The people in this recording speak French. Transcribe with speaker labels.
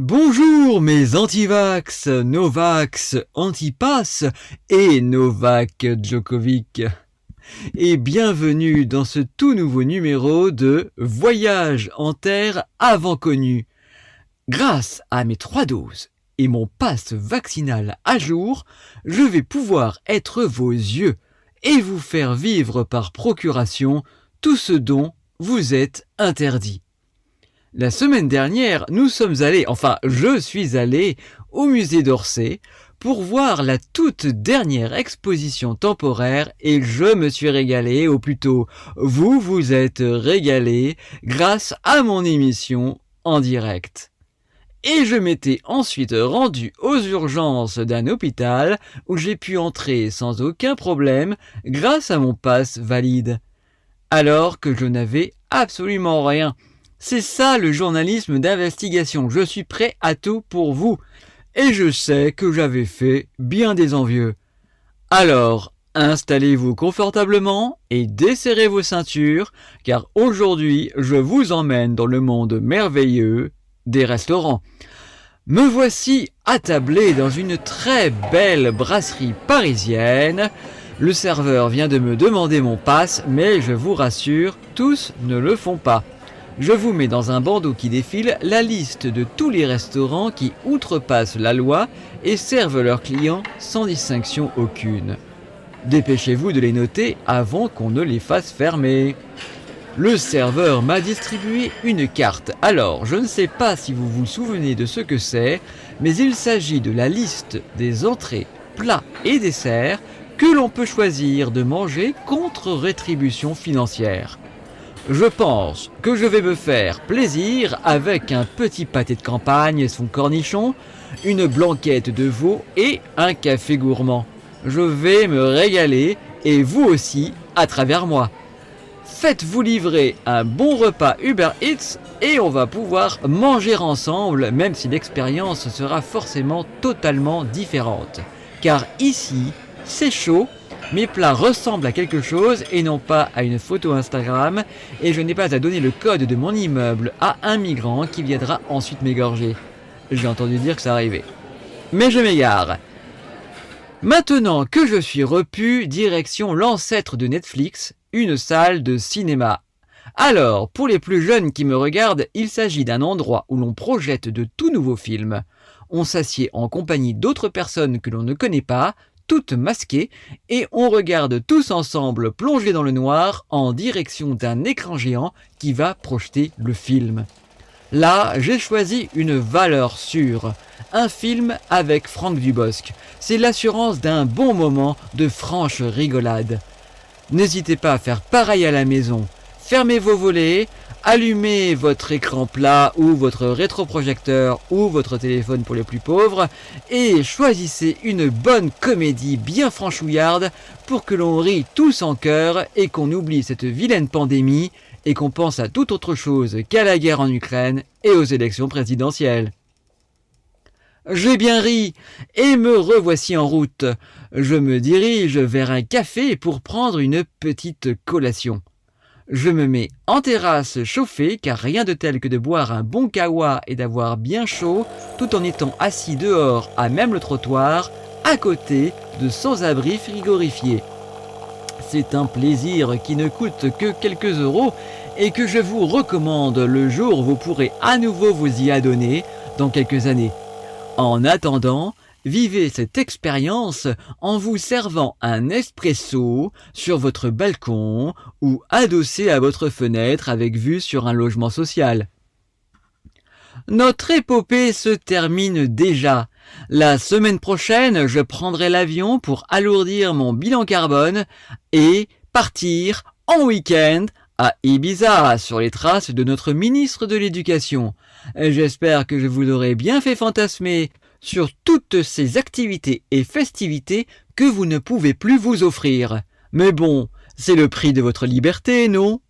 Speaker 1: Bonjour mes antivax, Novax, Antipass et Novak Djokovic. Et bienvenue dans ce tout nouveau numéro de Voyage en terre avant connue. Grâce à mes trois doses et mon passe vaccinal à jour, je vais pouvoir être vos yeux et vous faire vivre par procuration tout ce dont vous êtes interdit. La semaine dernière, nous sommes allés, enfin je suis allé au musée d'Orsay pour voir la toute dernière exposition temporaire et je me suis régalé, ou plutôt vous vous êtes régalé grâce à mon émission en direct. Et je m'étais ensuite rendu aux urgences d'un hôpital où j'ai pu entrer sans aucun problème grâce à mon passe valide. Alors que je n'avais absolument rien. C'est ça le journalisme d'investigation. Je suis prêt à tout pour vous. Et je sais que j'avais fait bien des envieux. Alors, installez-vous confortablement et desserrez vos ceintures, car aujourd'hui je vous emmène dans le monde merveilleux des restaurants. Me voici attablé dans une très belle brasserie parisienne. Le serveur vient de me demander mon passe, mais je vous rassure, tous ne le font pas je vous mets dans un bandeau qui défile la liste de tous les restaurants qui outrepassent la loi et servent leurs clients sans distinction aucune. Dépêchez-vous de les noter avant qu'on ne les fasse fermer. Le serveur m'a distribué une carte. Alors, je ne sais pas si vous vous souvenez de ce que c'est, mais il s'agit de la liste des entrées, plats et desserts que l'on peut choisir de manger contre rétribution financière. Je pense que je vais me faire plaisir avec un petit pâté de campagne et son cornichon, une blanquette de veau et un café gourmand. Je vais me régaler et vous aussi à travers moi. Faites-vous livrer un bon repas Uber Eats et on va pouvoir manger ensemble même si l'expérience sera forcément totalement différente. Car ici, c'est chaud mes plats ressemblent à quelque chose et non pas à une photo Instagram et je n'ai pas à donner le code de mon immeuble à un migrant qui viendra ensuite m'égorger. J'ai entendu dire que ça arrivait. Mais je m'égare. Maintenant que je suis repu, direction l'ancêtre de Netflix, une salle de cinéma. Alors, pour les plus jeunes qui me regardent, il s'agit d'un endroit où l'on projette de tout nouveaux films. On s'assied en compagnie d'autres personnes que l'on ne connaît pas, toutes masquées, et on regarde tous ensemble plongés dans le noir en direction d'un écran géant qui va projeter le film. Là, j'ai choisi une valeur sûre. Un film avec Franck Dubosc. C'est l'assurance d'un bon moment de franche rigolade. N'hésitez pas à faire pareil à la maison. Fermez vos volets, allumez votre écran plat ou votre rétroprojecteur ou votre téléphone pour les plus pauvres et choisissez une bonne comédie bien franchouillarde pour que l'on rit tous en cœur et qu'on oublie cette vilaine pandémie et qu'on pense à toute autre chose qu'à la guerre en Ukraine et aux élections présidentielles. J'ai bien ri, et me revoici en route. Je me dirige vers un café pour prendre une petite collation. Je me mets en terrasse chauffée car rien de tel que de boire un bon kawa et d'avoir bien chaud tout en étant assis dehors à même le trottoir à côté de sans-abri frigorifiés. C'est un plaisir qui ne coûte que quelques euros et que je vous recommande le jour où vous pourrez à nouveau vous y adonner dans quelques années. En attendant, Vivez cette expérience en vous servant un espresso sur votre balcon ou adossé à votre fenêtre avec vue sur un logement social. Notre épopée se termine déjà. La semaine prochaine, je prendrai l'avion pour alourdir mon bilan carbone et partir en week-end à Ibiza sur les traces de notre ministre de l'Éducation. J'espère que je vous aurai bien fait fantasmer sur toutes ces activités et festivités que vous ne pouvez plus vous offrir. Mais bon, c'est le prix de votre liberté, non?